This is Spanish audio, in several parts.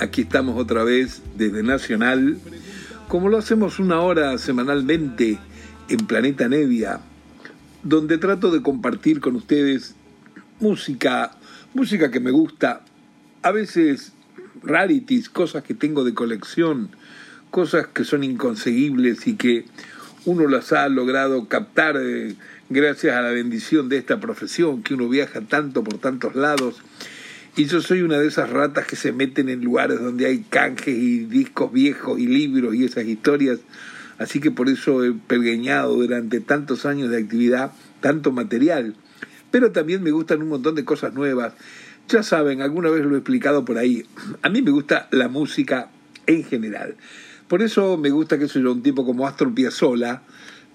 Aquí estamos otra vez desde Nacional, como lo hacemos una hora semanalmente en Planeta Nevia, donde trato de compartir con ustedes música, música que me gusta, a veces rarities, cosas que tengo de colección, cosas que son inconseguibles y que uno las ha logrado captar eh, gracias a la bendición de esta profesión, que uno viaja tanto por tantos lados y yo soy una de esas ratas que se meten en lugares donde hay canjes y discos viejos y libros y esas historias. Así que por eso he pergueñado durante tantos años de actividad tanto material. Pero también me gustan un montón de cosas nuevas. Ya saben, alguna vez lo he explicado por ahí. A mí me gusta la música en general. Por eso me gusta que soy un tipo como Astor Piazzolla,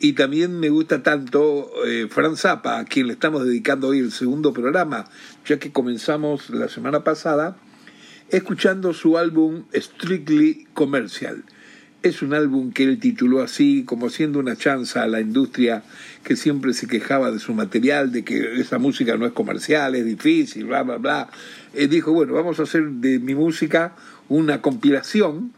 y también me gusta tanto eh, Fran Zappa, a quien le estamos dedicando hoy el segundo programa, ya que comenzamos la semana pasada escuchando su álbum Strictly Commercial. Es un álbum que él tituló así, como siendo una chanza a la industria que siempre se quejaba de su material, de que esa música no es comercial, es difícil, bla, bla, bla. Él dijo, bueno, vamos a hacer de mi música una compilación.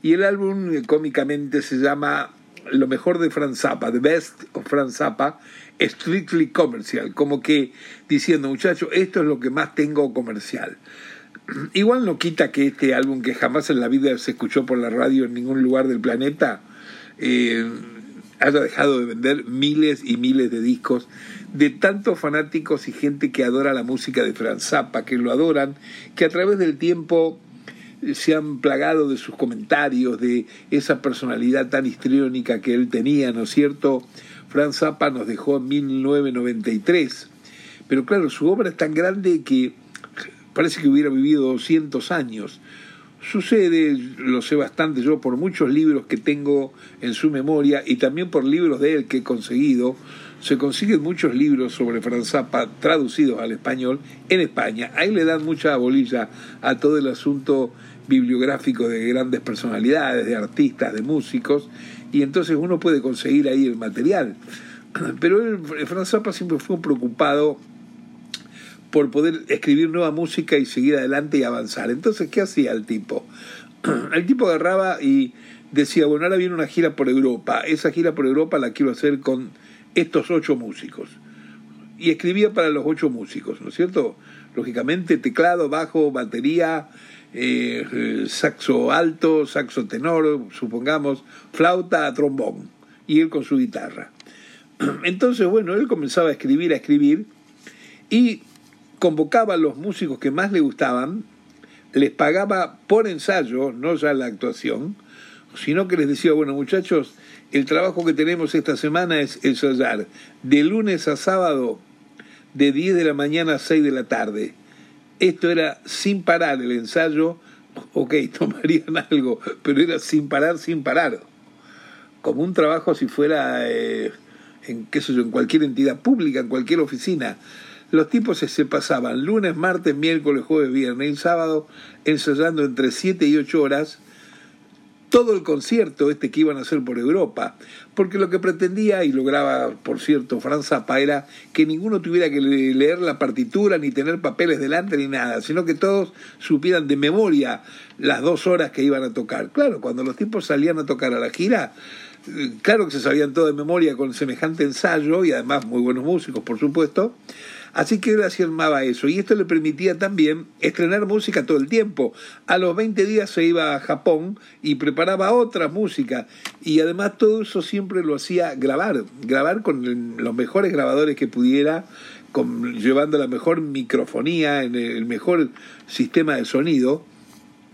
Y el álbum eh, cómicamente se llama lo mejor de Franz Zappa, The Best of Franz Zappa, strictly comercial, como que diciendo, muchachos, esto es lo que más tengo comercial. Igual no quita que este álbum, que jamás en la vida se escuchó por la radio en ningún lugar del planeta, eh, haya dejado de vender miles y miles de discos de tantos fanáticos y gente que adora la música de Franz Zappa, que lo adoran, que a través del tiempo se han plagado de sus comentarios, de esa personalidad tan histriónica que él tenía, ¿no es cierto? Franz Zappa nos dejó en 1993, pero claro, su obra es tan grande que parece que hubiera vivido 200 años. Sucede, lo sé bastante yo, por muchos libros que tengo en su memoria y también por libros de él que he conseguido, se consiguen muchos libros sobre Franz Zappa traducidos al español en España. Ahí le dan mucha bolilla a todo el asunto bibliográfico de grandes personalidades, de artistas, de músicos, y entonces uno puede conseguir ahí el material. Pero él, Franz siempre fue preocupado por poder escribir nueva música y seguir adelante y avanzar. Entonces, ¿qué hacía el tipo? El tipo agarraba y decía, bueno, ahora viene una gira por Europa, esa gira por Europa la quiero hacer con estos ocho músicos. Y escribía para los ocho músicos, ¿no es cierto? Lógicamente, teclado, bajo, batería, eh, saxo alto, saxo tenor, supongamos, flauta, trombón, y él con su guitarra. Entonces, bueno, él comenzaba a escribir, a escribir, y convocaba a los músicos que más le gustaban, les pagaba por ensayo, no ya la actuación, sino que les decía, bueno muchachos, el trabajo que tenemos esta semana es ensayar de lunes a sábado, de 10 de la mañana a 6 de la tarde esto era sin parar el ensayo, ok, tomarían algo, pero era sin parar, sin parar. Como un trabajo si fuera, eh, en, qué sé yo, en cualquier entidad pública, en cualquier oficina. Los tipos se, se pasaban lunes, martes, miércoles, jueves, viernes y sábado ensayando entre 7 y 8 horas todo el concierto este que iban a hacer por Europa, porque lo que pretendía y lograba, por cierto, Franz Zappa era que ninguno tuviera que leer la partitura ni tener papeles delante ni nada, sino que todos supieran de memoria las dos horas que iban a tocar. Claro, cuando los tipos salían a tocar a la gira, eh, claro que se sabían todo de memoria con semejante ensayo y además muy buenos músicos, por supuesto. Así que él afirmaba eso y esto le permitía también estrenar música todo el tiempo. A los 20 días se iba a Japón y preparaba otra música y además todo eso siempre lo hacía grabar, grabar con los mejores grabadores que pudiera, llevando la mejor microfonía, en el mejor sistema de sonido,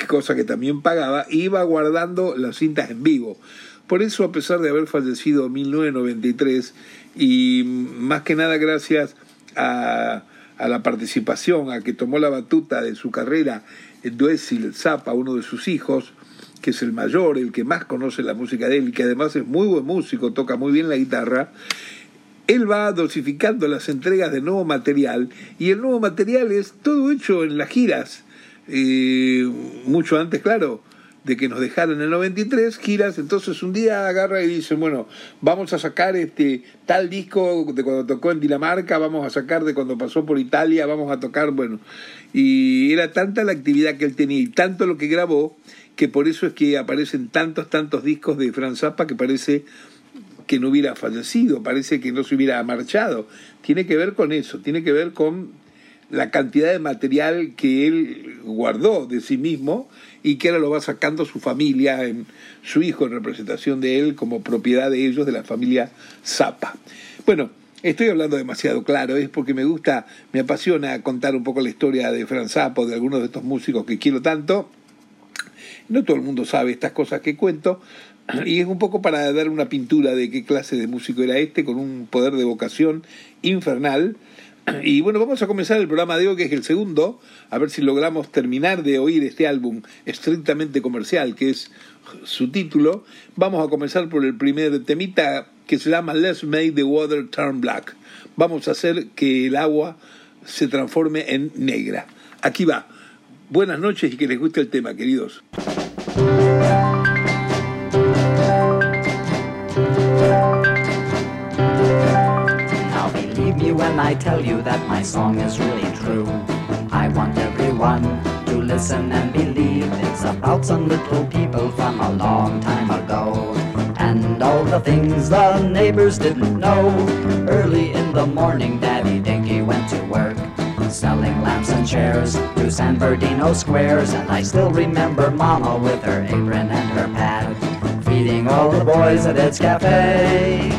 cosa que también pagaba, iba guardando las cintas en vivo. Por eso, a pesar de haber fallecido en 1993, y más que nada gracias a, la participación, a que tomó la batuta de su carrera Duesil Zappa, uno de sus hijos, que es el mayor, el que más conoce la música de él y que además es muy buen músico, toca muy bien la guitarra, él va dosificando las entregas de nuevo material y el nuevo material es todo hecho en las giras. Eh, mucho antes, claro, de que nos dejaran en el 93 giras, entonces un día agarra y dice, bueno, vamos a sacar este tal disco de cuando tocó en Dinamarca, vamos a sacar de cuando pasó por Italia, vamos a tocar, bueno, y era tanta la actividad que él tenía y tanto lo que grabó, que por eso es que aparecen tantos, tantos discos de Franz Zappa que parece que no hubiera fallecido, parece que no se hubiera marchado. Tiene que ver con eso, tiene que ver con la cantidad de material que él guardó de sí mismo y que ahora lo va sacando su familia, en, su hijo en representación de él como propiedad de ellos, de la familia Zappa. Bueno, estoy hablando demasiado claro, es porque me gusta, me apasiona contar un poco la historia de Franz Zappa, de algunos de estos músicos que quiero tanto. No todo el mundo sabe estas cosas que cuento, y es un poco para dar una pintura de qué clase de músico era este, con un poder de vocación infernal. Y bueno, vamos a comenzar el programa de hoy, que es el segundo, a ver si logramos terminar de oír este álbum estrictamente comercial, que es su título. Vamos a comenzar por el primer temita que se llama Let's Make the Water Turn Black. Vamos a hacer que el agua se transforme en negra. Aquí va. Buenas noches y que les guste el tema, queridos. When I tell you that my song is really true. I want everyone to listen and believe it's about some little people from a long time ago. And all the things the neighbors didn't know. Early in the morning, Daddy Dinky went to work. Selling lamps and chairs to San Bernardino squares. And I still remember Mama with her apron and her pad. Feeding all the boys at Ed's Cafe.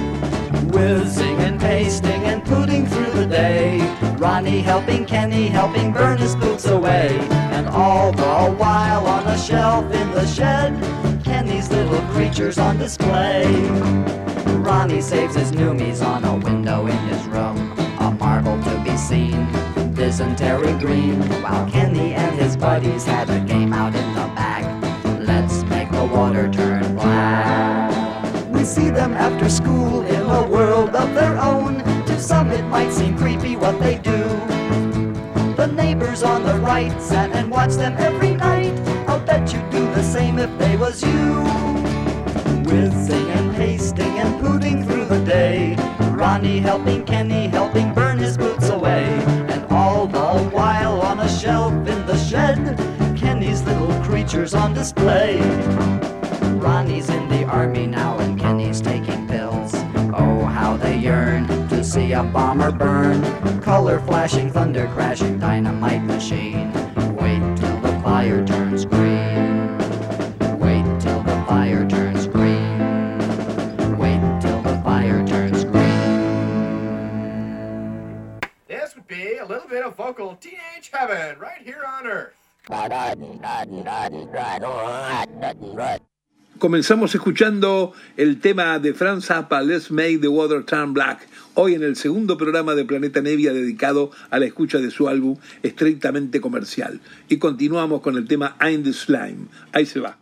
Whizzing and pasting day. Ronnie helping Kenny, helping burn his boots away. And all the while on a shelf in the shed, Kenny's little creatures on display. Ronnie saves his noomies on a window in his room. A marble to be seen, dysentery green. While Kenny and his buddies had a game out in the back. Let's make the water turn black. We see them after school in a world of their own. Some it might seem creepy what they do. The neighbors on the right sat and watched them every night. I'll bet you'd do the same if they was you. Whizzing and pasting and pooting through the day. Ronnie helping Kenny helping burn his boots away. And all the while on a shelf in the shed, Kenny's little creatures on display. Ronnie's in the army now and Kenny's taking see a bomber burn. Color flashing, thunder crashing, dynamite machine. Wait till the fire turns green. Wait till the fire turns green. Wait till the fire turns green. This would be a little bit of vocal teenage heaven right here on Earth. Comenzamos escuchando el tema de Franz Zappa, Let's Make the Water Turn Black, hoy en el segundo programa de Planeta Nevia dedicado a la escucha de su álbum estrictamente comercial. Y continuamos con el tema I'm the Slime. Ahí se va.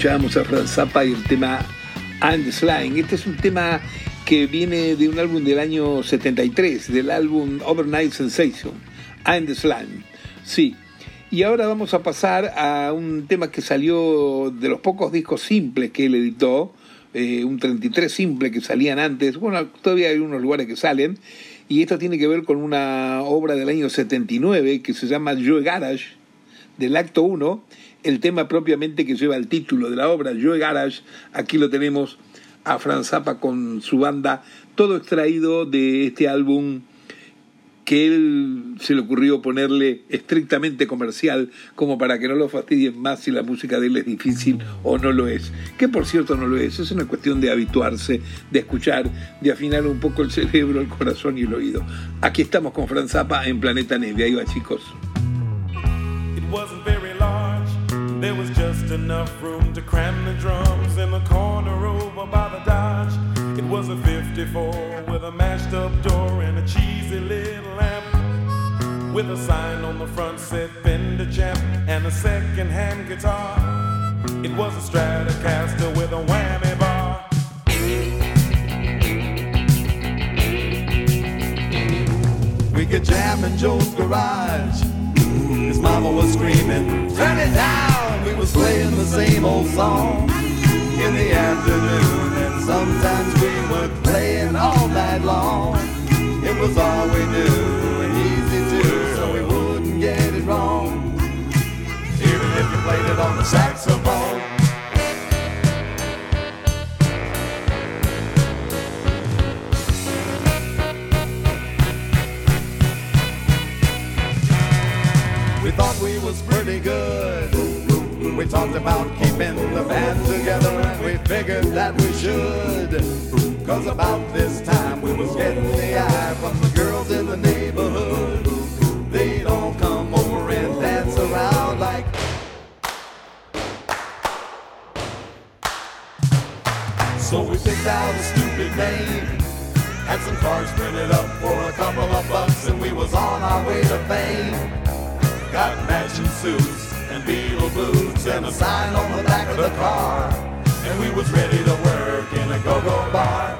Escuchábamos a Franz Zappa y el tema And the Slang. Este es un tema que viene de un álbum del año 73, del álbum Overnight Sensation, And the Slang. Sí. Y ahora vamos a pasar a un tema que salió de los pocos discos simples que él editó, eh, un 33 simple que salían antes, bueno, todavía hay unos lugares que salen, y esto tiene que ver con una obra del año 79 que se llama Joe Garage, del acto 1, el tema propiamente que lleva el título de la obra, Joe Garage, aquí lo tenemos a Franz Zappa con su banda, todo extraído de este álbum que él se le ocurrió ponerle estrictamente comercial, como para que no lo fastidien más si la música de él es difícil o no lo es. Que por cierto no lo es, es una cuestión de habituarse, de escuchar, de afinar un poco el cerebro, el corazón y el oído. Aquí estamos con Franz Zappa en Planeta Neve, ahí va chicos. There was just enough room to cram the drums in the corner over by the Dodge. It was a 54 with a mashed up door and a cheesy little lamp. With a sign on the front said Fender Champ and a second hand guitar. It was a Stratocaster with a whammy bar. We could jam in Joe's garage. His mama was screaming, Turn it down! We was playing the same old song in the afternoon, and sometimes we were playing all night long. It was all we knew and easy too, so we wouldn't get it wrong. Even if you played it on the saxophone. We thought we was pretty good. We talked about keeping the band together and we figured that we should. Cause about this time we was getting the eye from the girls in the neighborhood. They'd all come over and dance around like So we picked out a stupid name. Had some cards printed up for a couple of bucks and we was on our way to fame. Got matching suits and Beatle boots and a sign on the back of the car. And we was ready to work in a go-go bar.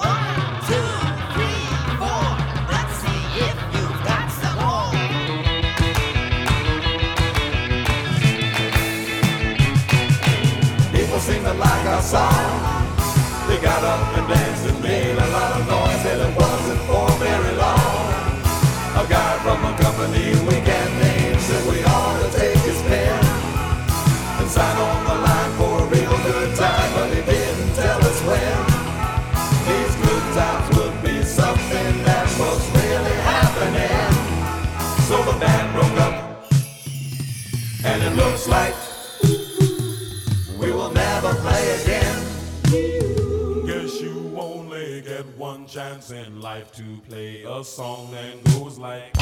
One, two, three, four. Let's see if you've got some more. People seemed to like our song. They got up and danced and made a lot of noise and it wasn't for very long. A guy from a company chance in life to play a song that goes like.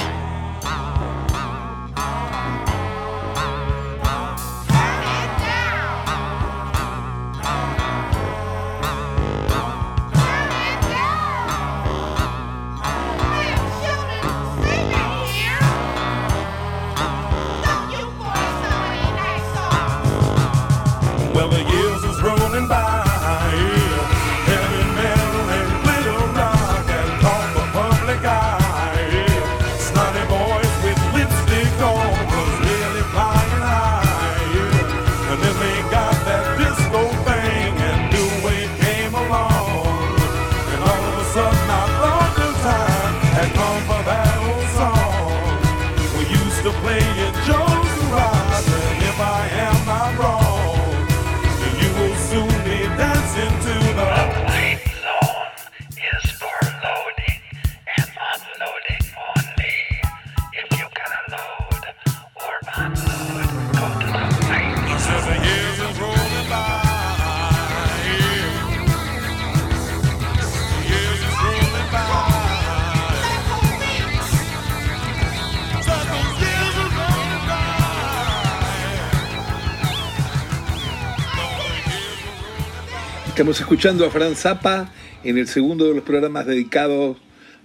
Estamos escuchando a Fran Zappa en el segundo de los programas dedicados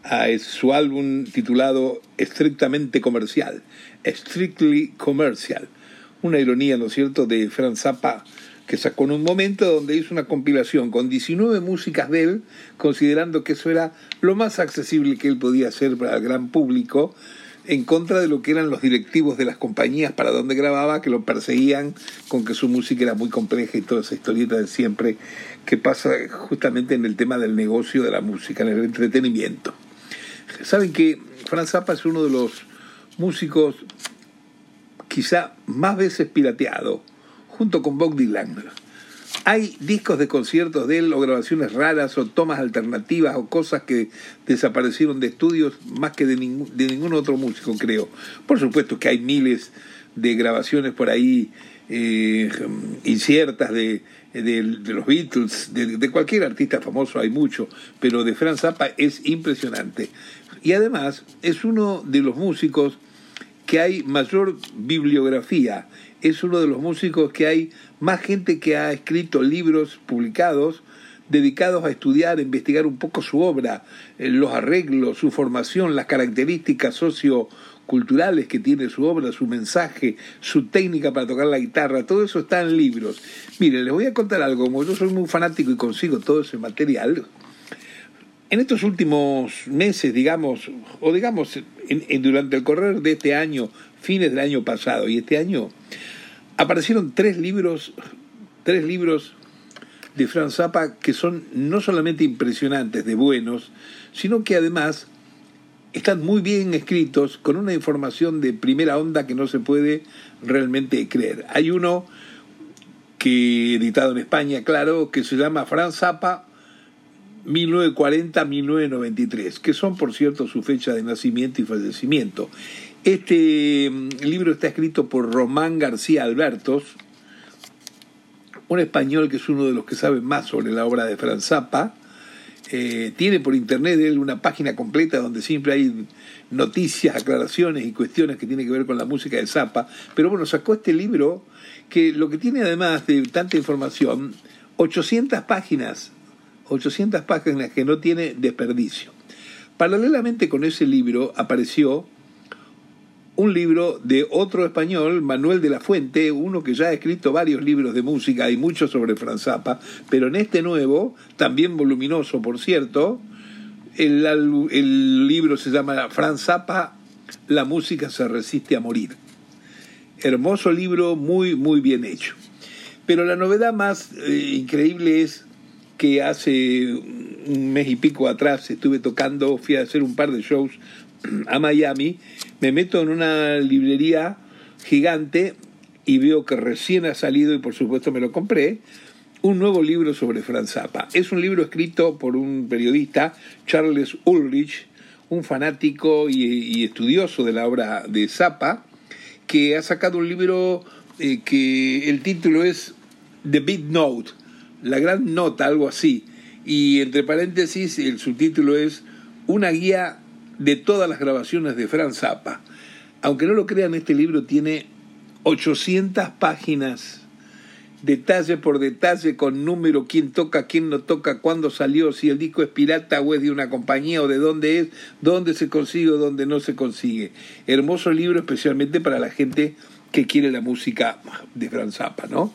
a su álbum titulado Estrictamente Comercial, Strictly Commercial. Una ironía, ¿no es cierto?, de Fran Zappa que sacó en un momento donde hizo una compilación con 19 músicas de él, considerando que eso era lo más accesible que él podía hacer para el gran público, en contra de lo que eran los directivos de las compañías para donde grababa, que lo perseguían con que su música era muy compleja y toda esa historieta de siempre que pasa justamente en el tema del negocio de la música, en el entretenimiento. Saben que Franz Zappa es uno de los músicos quizá más veces pirateado, junto con Bob Dylan. Hay discos de conciertos de él o grabaciones raras o tomas alternativas o cosas que desaparecieron de estudios más que de, ningún, de ningún otro músico, creo. Por supuesto que hay miles de grabaciones por ahí eh, inciertas de, de, los Beatles, de, de, cualquier artista famoso hay mucho, pero de Franz Zappa es impresionante. Y además es uno de los músicos que hay mayor bibliografía, es uno de los músicos que hay más gente que ha escrito libros publicados dedicados a estudiar, investigar un poco su obra, eh, los arreglos, su formación, las características socioculturales que tiene su obra, su mensaje, su técnica para tocar la guitarra, todo eso está en libros. Miren, les voy a contar algo, como yo soy muy fanático y consigo todo ese material, en estos últimos meses, digamos, o digamos en, durante el correr de este año, fines del año pasado y este año, aparecieron tres libros, tres libros de Franz Zappa que son no solamente impresionantes, de buenos, sino que además están muy bien escritos, con una información de primera onda que no se puede realmente creer. Hay uno que editado en España, claro, que se llama Franz Zappa 1940-1993, que son, por cierto, su fecha de nacimiento y fallecimiento. Este libro está escrito por Román García Albertos, un español que es uno de los que sabe más sobre la obra de Franz Zappa. Eh, tiene por internet él una página completa donde siempre hay noticias, aclaraciones y cuestiones que tienen que ver con la música de Zappa. Pero bueno, sacó este libro que lo que tiene además de tanta información, 800 páginas 800 páginas que no tiene desperdicio. Paralelamente con ese libro apareció un libro de otro español, Manuel de la Fuente, uno que ya ha escrito varios libros de música y muchos sobre Franz Zappa, pero en este nuevo, también voluminoso por cierto, el, libro se llama Franz Zappa, La música se resiste a morir. Hermoso libro, muy, muy bien hecho. Pero la novedad más eh, increíble es que hace un mes y pico atrás estuve tocando, fui a hacer un par de shows a Miami, me meto en una librería gigante y veo que recién ha salido, y por supuesto me lo compré, un nuevo libro sobre Franz Zappa. Es un libro escrito por un periodista, Charles Ulrich, un fanático y, estudioso de la obra de Zappa, que ha sacado un libro eh, que el título es The Big Note, la gran nota, algo así. Y entre paréntesis, el subtítulo es Una guía de todas las grabaciones de Franz Zappa. Aunque no lo crean, este libro tiene 800 páginas, detalle por detalle, con número, quién toca, quién no toca, cuándo salió, si el disco es pirata o es de una compañía o de dónde es, dónde se consigue o dónde no se consigue. Hermoso libro especialmente para la gente que quiere la música de Franz Zappa, ¿no?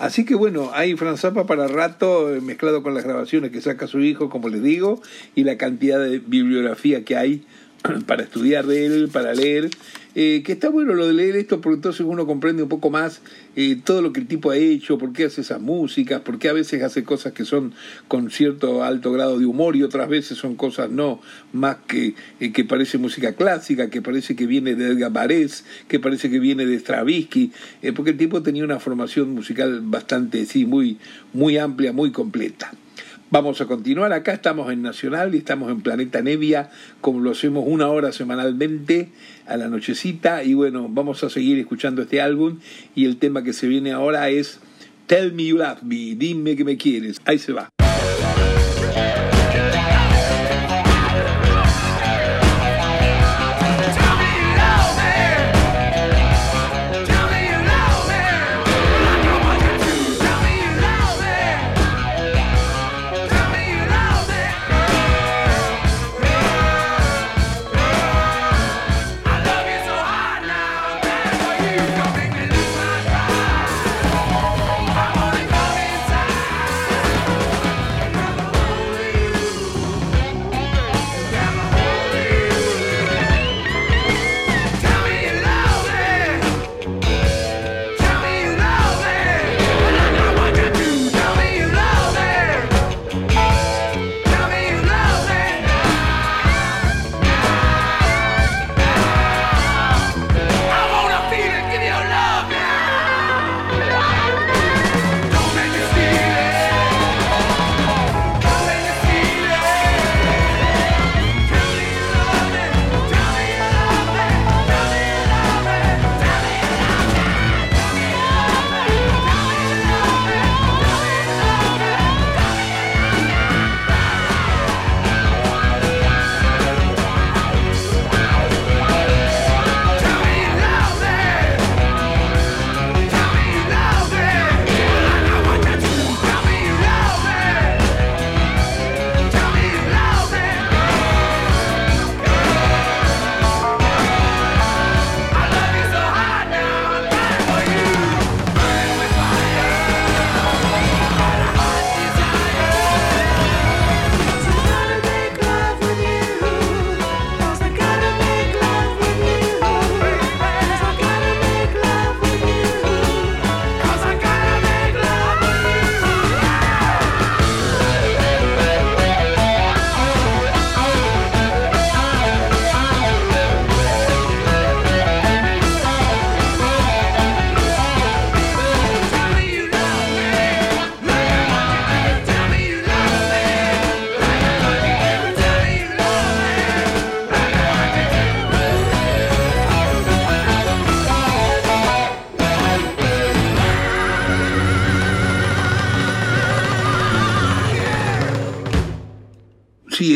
Así que bueno, hay Franz Zappa para rato eh, mezclado con las grabaciones que saca su hijo, como les digo, y la cantidad de bibliografía que hay para estudiar de él, para leer, eh, que está bueno lo de leer esto porque entonces uno comprende un poco más eh, todo lo que el tipo ha hecho, por qué hace esas músicas, por qué a veces hace cosas que son con cierto alto grado de humor y otras veces son cosas no, más que, eh, que parece música clásica, que parece que viene de Edgar Varese, que parece que viene de Stravinsky, eh, porque el tipo tenía una formación musical bastante, sí, muy, muy amplia, muy completa. Vamos a continuar acá, estamos en Nacional y estamos en Planeta Nevia, como lo hacemos una hora semanalmente a la nochecita. Y bueno, vamos a seguir escuchando este álbum y el tema que se viene ahora es Tell Me You Love Me, dime que me quieres. Ahí se va.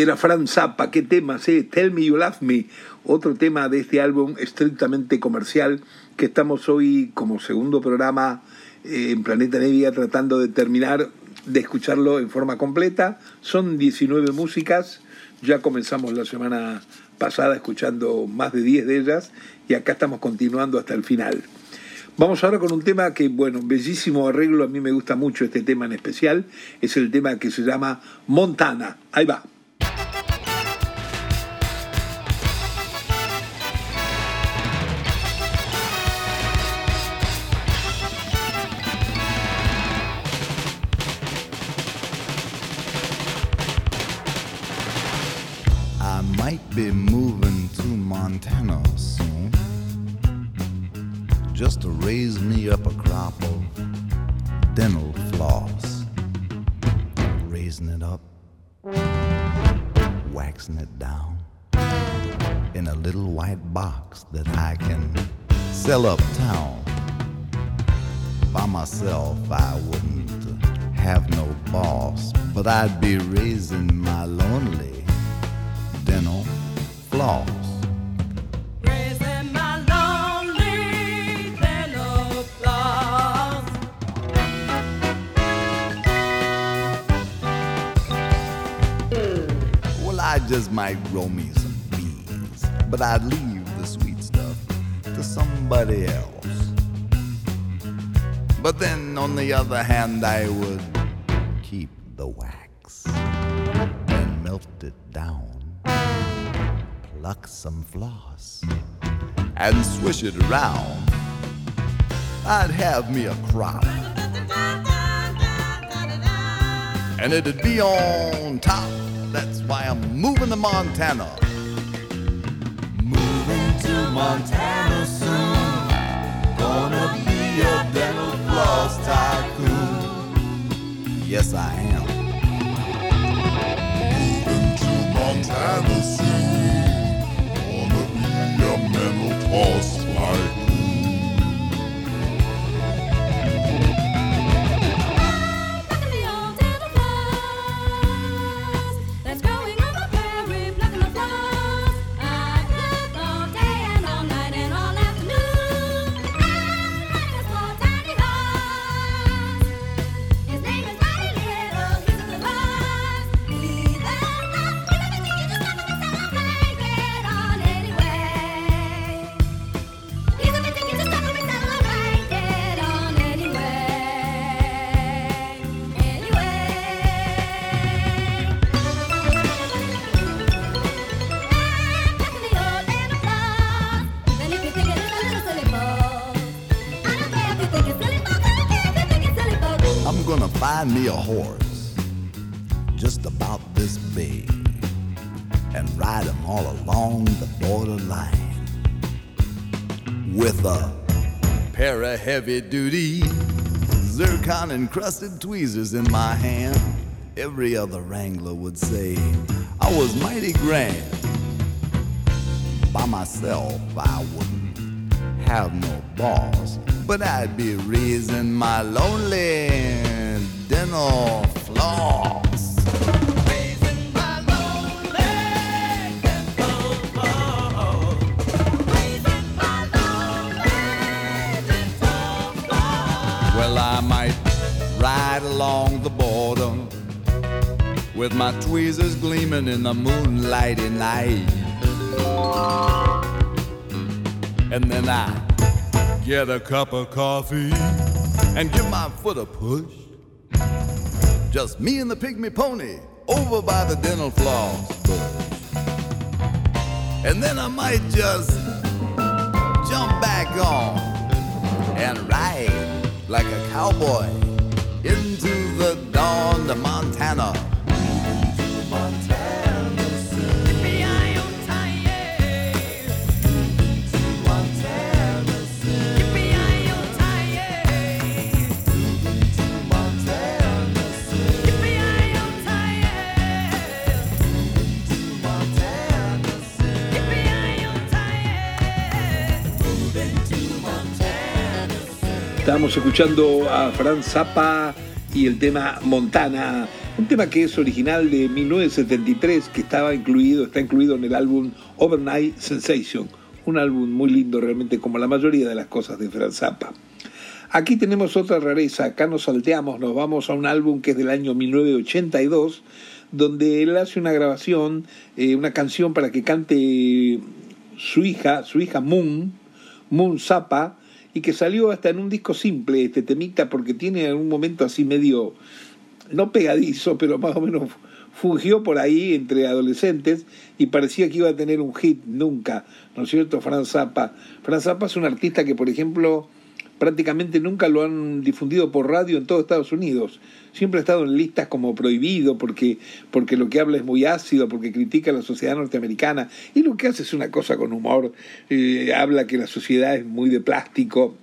Era Franz Zappa, qué tema, sí, Tell Me You Love Me, otro tema de este álbum estrictamente comercial que estamos hoy como segundo programa eh, en Planeta Nevia tratando de terminar de escucharlo en forma completa. Son 19 músicas, ya comenzamos la semana pasada escuchando más de 10 de ellas y acá estamos continuando hasta el final. Vamos ahora con un tema que, bueno, bellísimo arreglo, a mí me gusta mucho este tema en especial, es el tema que se llama Montana. Ahí va. That I can sell uptown. By myself, I wouldn't have no boss, but I'd be raising my lonely dental floss. Raising my lonely dental floss. Well, I just might grow me some bees, but I'd leave somebody else. But then, on the other hand, I would keep the wax and melt it down, pluck some floss, and swish it around. I'd have me a crop, and it'd be on top. That's why I'm moving to Montana. Montana soon. Gonna be a dental floss tycoon. Yes, I am. Moving to Montana soon. Gonna be a mental floss tycoon. Heavy duty zircon encrusted tweezers in my hand. Every other wrangler would say I was mighty grand. By myself, I wouldn't have no boss, but I'd be raising my lonely dental floss. Along the border with my tweezers gleaming in the moonlight moonlighty night. And then I get a cup of coffee and give my foot a push. Just me and the pygmy pony over by the dental floss. And then I might just jump back on and ride like a cowboy into the dawn to Montana. Estábamos escuchando a Frank Zappa y el tema Montana, un tema que es original de 1973, que estaba incluido, está incluido en el álbum Overnight Sensation, un álbum muy lindo realmente como la mayoría de las cosas de Frank Zappa. Aquí tenemos otra rareza, acá nos salteamos, nos vamos a un álbum que es del año 1982, donde él hace una grabación, eh, una canción para que cante su hija, su hija Moon, Moon Zappa, y que salió hasta en un disco simple este temita porque tiene un momento así medio, no pegadizo, pero más o menos fungió por ahí entre adolescentes y parecía que iba a tener un hit nunca, ¿no es cierto? Franz Zappa. Franz Zappa es un artista que, por ejemplo, prácticamente nunca lo han difundido por radio en todo Estados Unidos. Siempre ha estado en listas como prohibido porque, porque lo que habla es muy ácido, porque critica a la sociedad norteamericana y lo que hace es una cosa con humor. Eh, habla que la sociedad es muy de plástico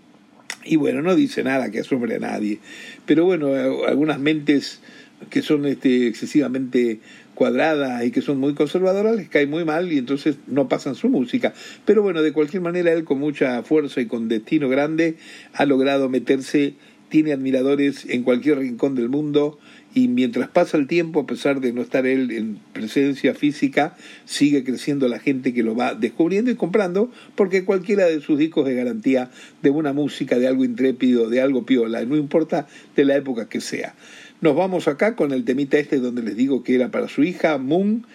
y bueno, no dice nada que asombre a nadie. Pero bueno, eh, algunas mentes que son este, excesivamente cuadradas y que son muy conservadoras les cae muy mal y entonces no pasan su música. Pero bueno, de cualquier manera él con mucha fuerza y con destino grande ha logrado meterse, tiene admiradores en cualquier rincón del mundo y mientras pasa el tiempo, a pesar de no estar él en presencia física, sigue creciendo la gente que lo va descubriendo y comprando, porque cualquiera de sus discos es garantía de una música, de algo intrépido, de algo piola, no importa de la época que sea. Nos vamos acá con el temita este donde les digo que era para su hija Moon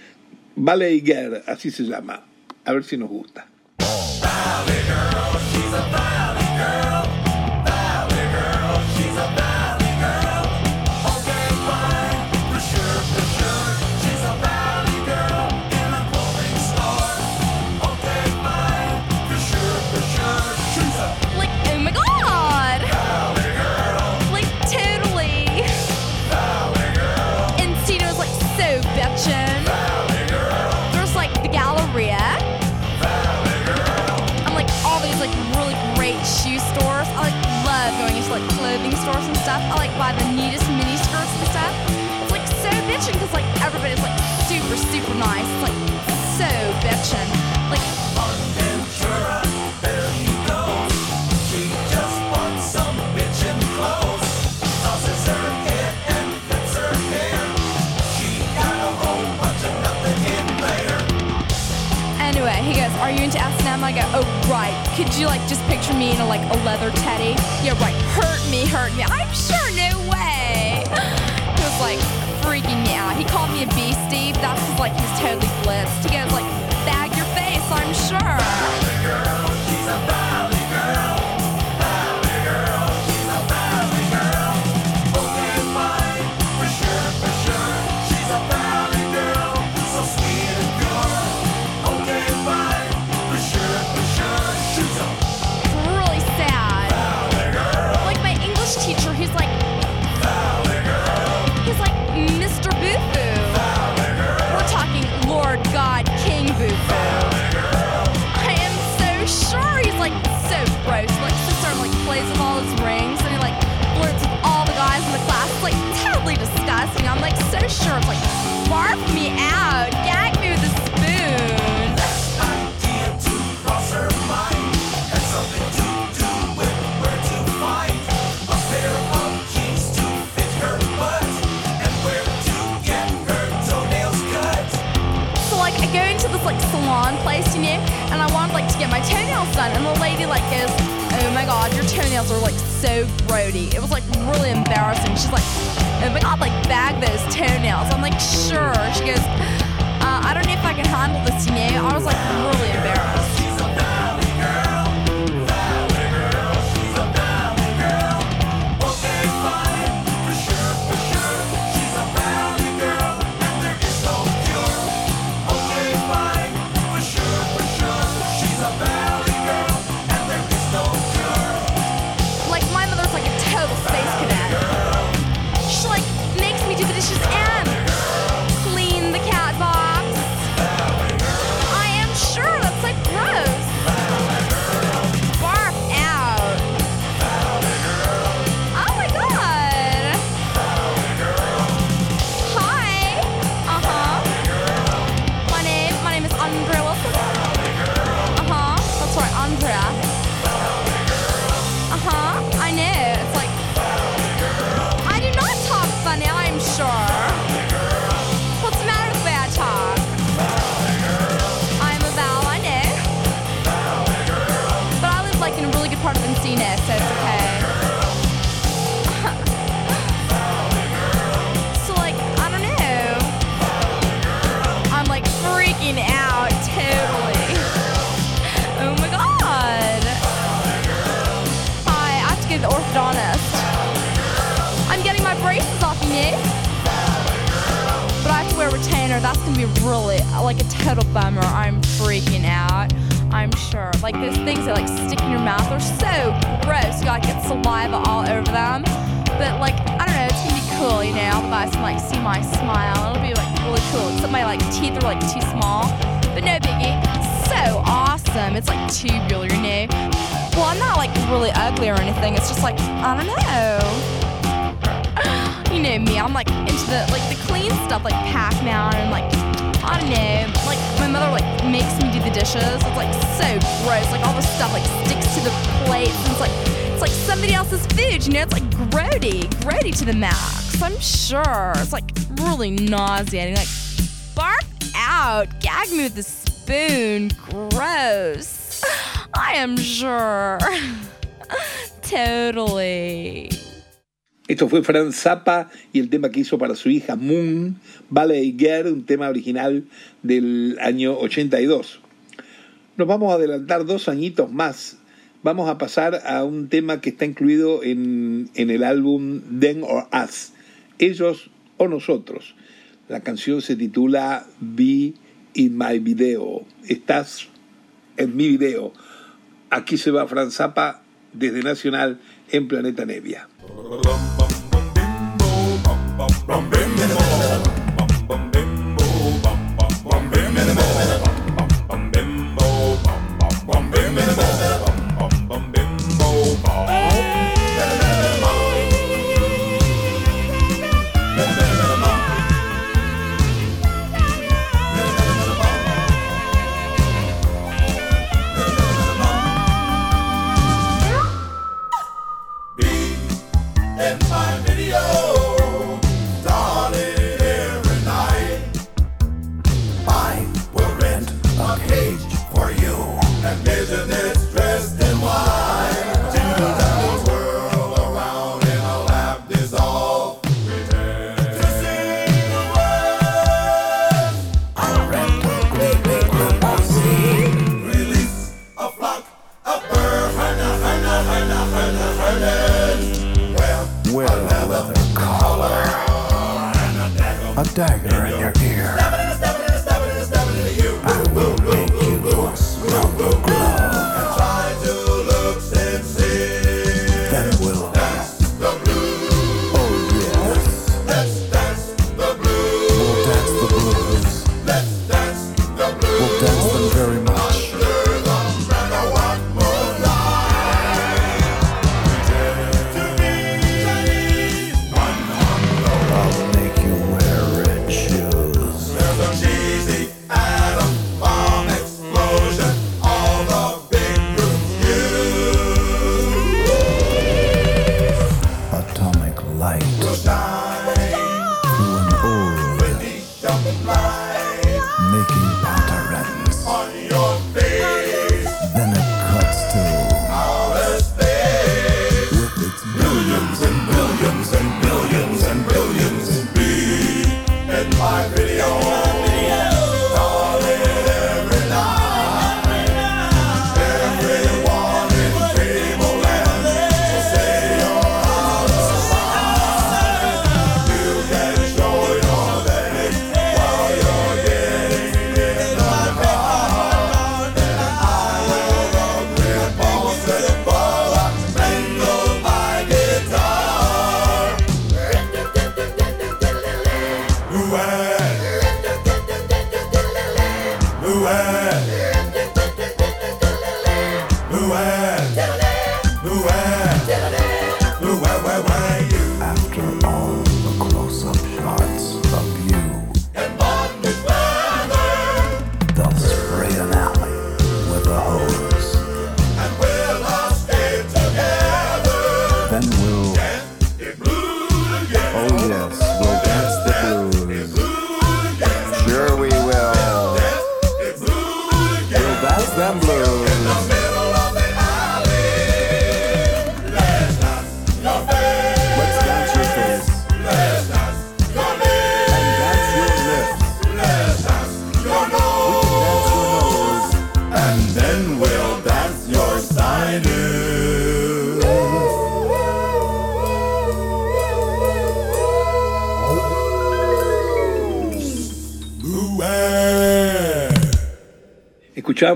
Gallagher, así se llama. A ver si nos gusta. toenails done. And the lady like goes, oh my God, your toenails are like so grody. It was like really embarrassing. She's like, oh my God, like bag those toenails. I'm like, sure. She goes, uh, I don't know if I can handle this, you know? I was like really embarrassed. dishes. It's like so gross. Like all the stuff like sticks to the plate. And it's like it's like somebody else's food. You know, it's like grody, grody to the max. I'm sure it's like really nauseating. Like bark out, gag me with a spoon. Gross. I am sure. totally. Esto fue Fran Zappa y el tema que hizo para su hija Moon, Valley Girl, un tema original del año 82. Nos vamos a adelantar dos añitos más. Vamos a pasar a un tema que está incluido en, en el álbum Them or Us, Ellos o Nosotros. La canción se titula Be in My Video. Estás en mi video. Aquí se va Franz Zappa desde Nacional en Planeta Nevia.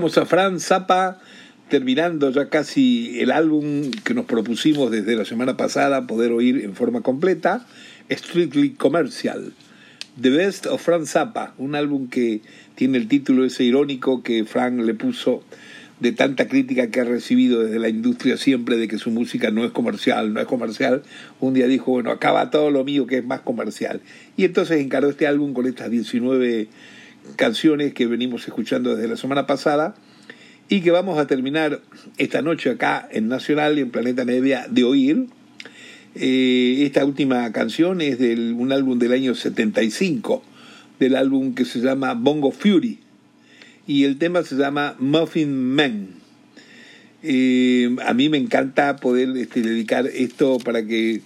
Escuchábamos a Franz Zappa terminando ya casi el álbum que nos propusimos desde la semana pasada poder oír en forma completa, Strictly Commercial. The Best of Franz Zappa, un álbum que tiene el título ese irónico que Frank le puso de tanta crítica que ha recibido desde la industria siempre de que su música no es comercial, no es comercial, un día dijo, bueno, acaba todo lo mío que es más comercial. Y entonces encaró este álbum con estas 19 canciones que venimos escuchando desde la semana pasada y que vamos a terminar esta noche acá en Nacional y en Planeta Nevia de oír. Eh, esta última canción es de un álbum del año 75, del álbum que se llama Bongo Fury, y el tema se llama Muffin Man. Eh, a mí me encanta poder este, dedicar esto para que,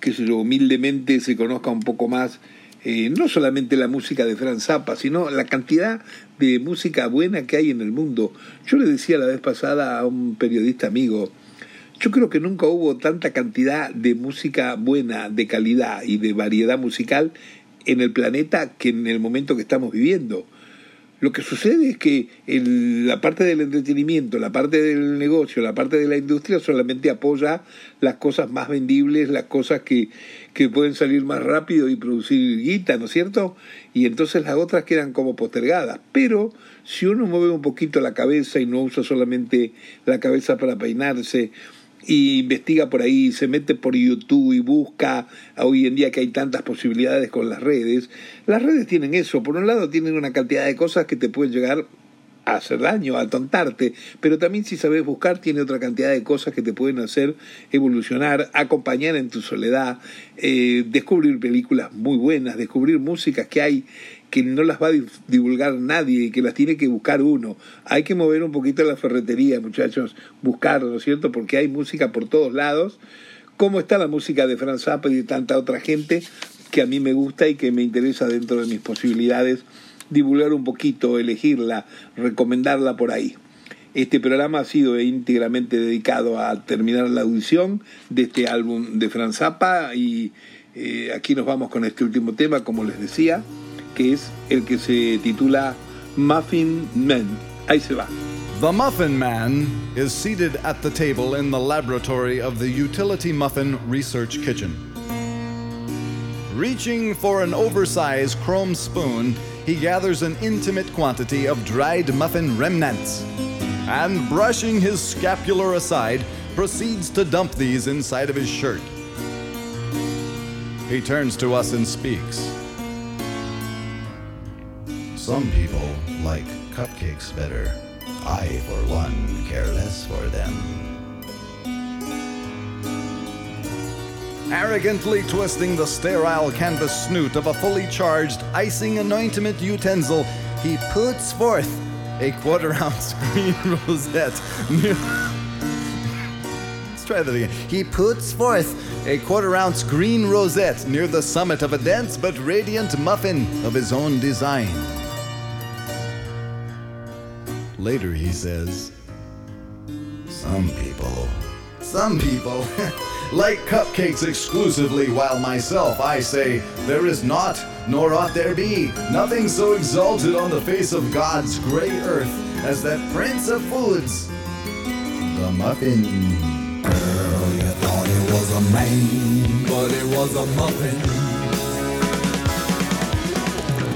que sé yo, humildemente se conozca un poco más eh, no solamente la música de Franz Zappa, sino la cantidad de música buena que hay en el mundo. Yo le decía la vez pasada a un periodista amigo, yo creo que nunca hubo tanta cantidad de música buena, de calidad y de variedad musical en el planeta que en el momento que estamos viviendo. Lo que sucede es que la parte del entretenimiento, la parte del negocio, la parte de la industria solamente apoya las cosas más vendibles, las cosas que, que pueden salir más rápido y producir guita, ¿no es cierto? Y entonces las otras quedan como postergadas. Pero si uno mueve un poquito la cabeza y no usa solamente la cabeza para peinarse, y investiga por ahí, se mete por YouTube y busca, hoy en día que hay tantas posibilidades con las redes, las redes tienen eso, por un lado tienen una cantidad de cosas que te pueden llegar hacer daño, atontarte, pero también si sabes buscar tiene otra cantidad de cosas que te pueden hacer evolucionar, acompañar en tu soledad, eh, descubrir películas muy buenas, descubrir músicas que hay que no las va a divulgar nadie y que las tiene que buscar uno. Hay que mover un poquito la ferretería, muchachos, buscar, ¿no es cierto? Porque hay música por todos lados. ¿Cómo está la música de Franz Zappa y de tanta otra gente que a mí me gusta y que me interesa dentro de mis posibilidades divulgar un poquito, elegirla, recomendarla por ahí? Este programa ha sido íntegramente dedicado a terminar la audición de este álbum de Franz Zappa y eh, aquí nos vamos con este último tema, como les decía, que es el que se titula Muffin Man. Ahí se va. The Muffin Man is seated at the table in the laboratory of the Utility Muffin Research Kitchen. Reaching for an oversized chrome spoon, he gathers an intimate quantity of dried muffin remnants and, brushing his scapular aside, proceeds to dump these inside of his shirt. He turns to us and speaks. Some people like cupcakes better. I, for one, care less for them. Arrogantly twisting the sterile canvas snoot of a fully charged icing anointment utensil, he puts forth a quarter ounce green rosette. Let's try that again. He puts forth a quarter ounce green rosette near the summit of a dense but radiant muffin of his own design. Later he says, Some people. Some people like cupcakes exclusively, while myself, I say, there is not, nor ought there be, nothing so exalted on the face of God's gray earth as that prince of foods, the muffin. Girl, you thought it was a man, but it was a muffin.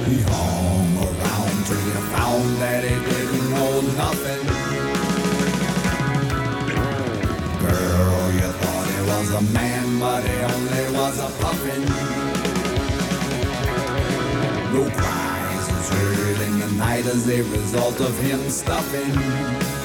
He hung around till you found that it didn't know nothing. Was a man, but it only was a puffin. No cries was heard in the night as a result of him stuffing.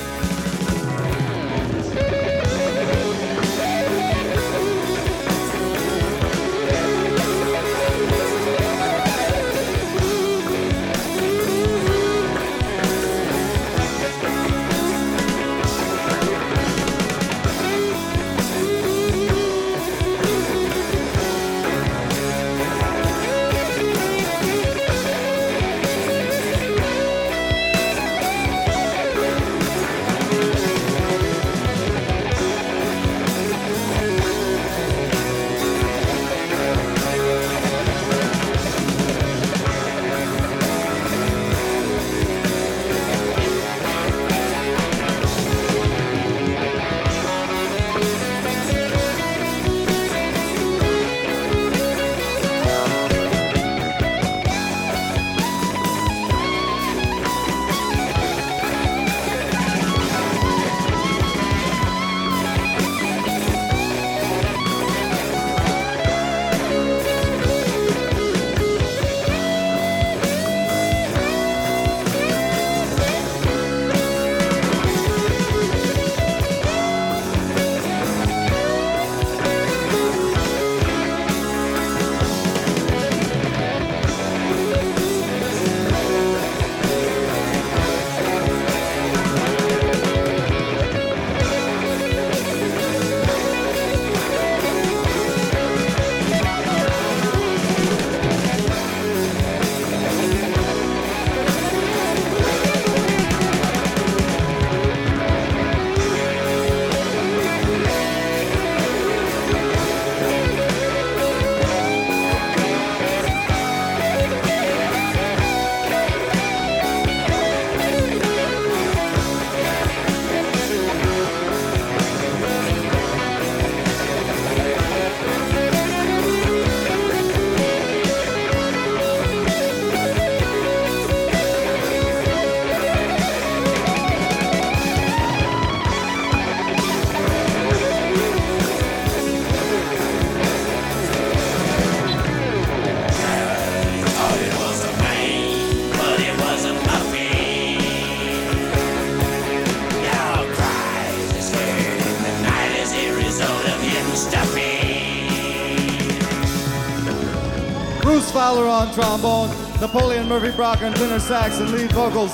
Trombone, Napoleon Murphy Brock on tenor sax and lead vocals,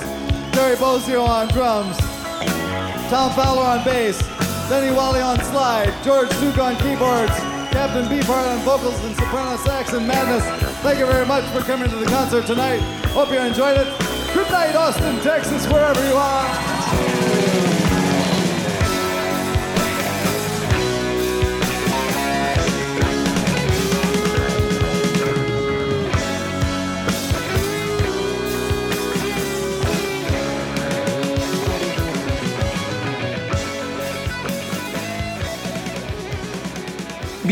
Jerry Bozio on drums, Tom Fowler on bass, Denny Wally on slide, George Duke on keyboards, Captain Beefheart on vocals and soprano sax and madness. Thank you very much for coming to the concert tonight. Hope you enjoyed it. Good night, Austin, Texas, wherever you are.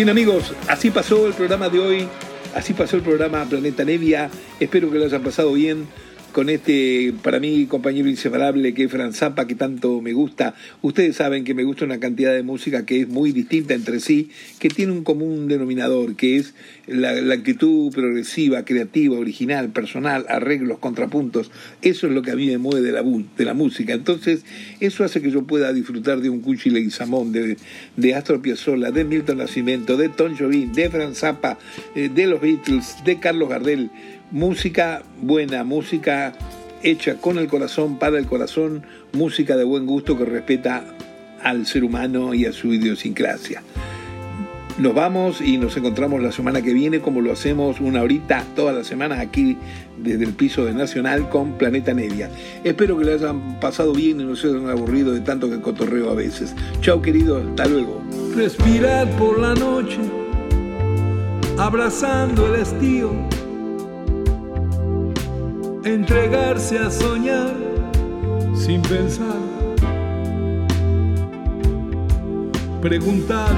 Bien amigos, así pasó el programa de hoy, así pasó el programa Planeta Nevia, espero que lo hayan pasado bien con este, para mí, compañero inseparable que es Fran Zappa, que tanto me gusta. Ustedes saben que me gusta una cantidad de música que es muy distinta entre sí, que tiene un común denominador, que es la, la actitud progresiva, creativa, original, personal, arreglos, contrapuntos. Eso es lo que a mí me mueve de la, música. Entonces, eso hace que yo pueda disfrutar de un Cuchi Leguizamón, de, de Astor Piazzolla, de Milton Nascimento, de Tom Jobim, de Fran Zappa, eh, de los Beatles, de Carlos Gardel. Música buena, música hecha con el corazón, para el corazón, música de buen gusto que respeta al ser humano y a su idiosincrasia. Nos vamos y nos encontramos la semana que viene como lo hacemos una horita todas las semanas aquí desde el piso de Nacional con Planeta Nevia. Espero que le hayan pasado bien y no se hayan aburrido de tanto que cotorreo a veces. Chao querido, hasta luego. Respirar por la noche, abrazando el estío, entregarse a soñar sin pensar, preguntar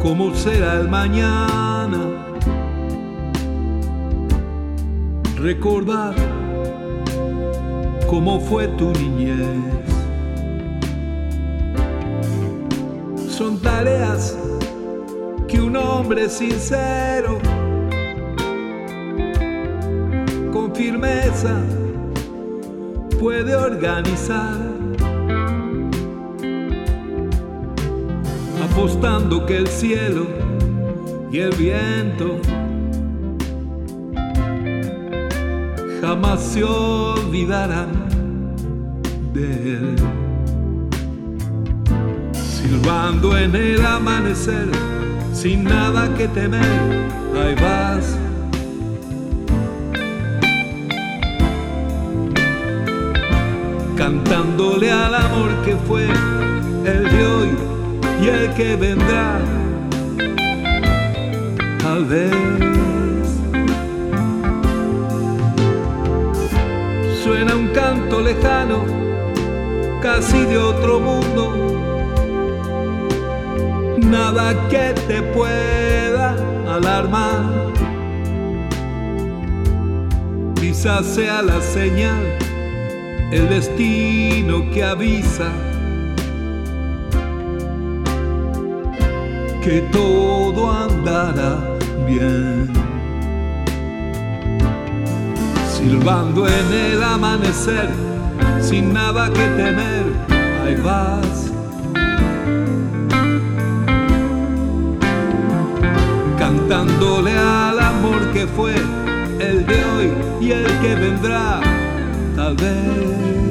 cómo será el mañana, recordar cómo fue tu niñez. Son tareas que un hombre sincero, firmeza, puede organizar, apostando que el cielo y el viento jamás se olvidarán de él silbando en el amanecer, sin nada que temer, ahí vas. Cantándole al amor que fue el de hoy y el que vendrá, tal vez. Suena un canto lejano, casi de otro mundo nada que te pueda alarmar. Quizás sea la señal, el destino que avisa que todo andará bien. Silbando en el amanecer, sin nada que temer, ahí vas. cantándole al amor que fue el de hoy y el que vendrá, tal vez.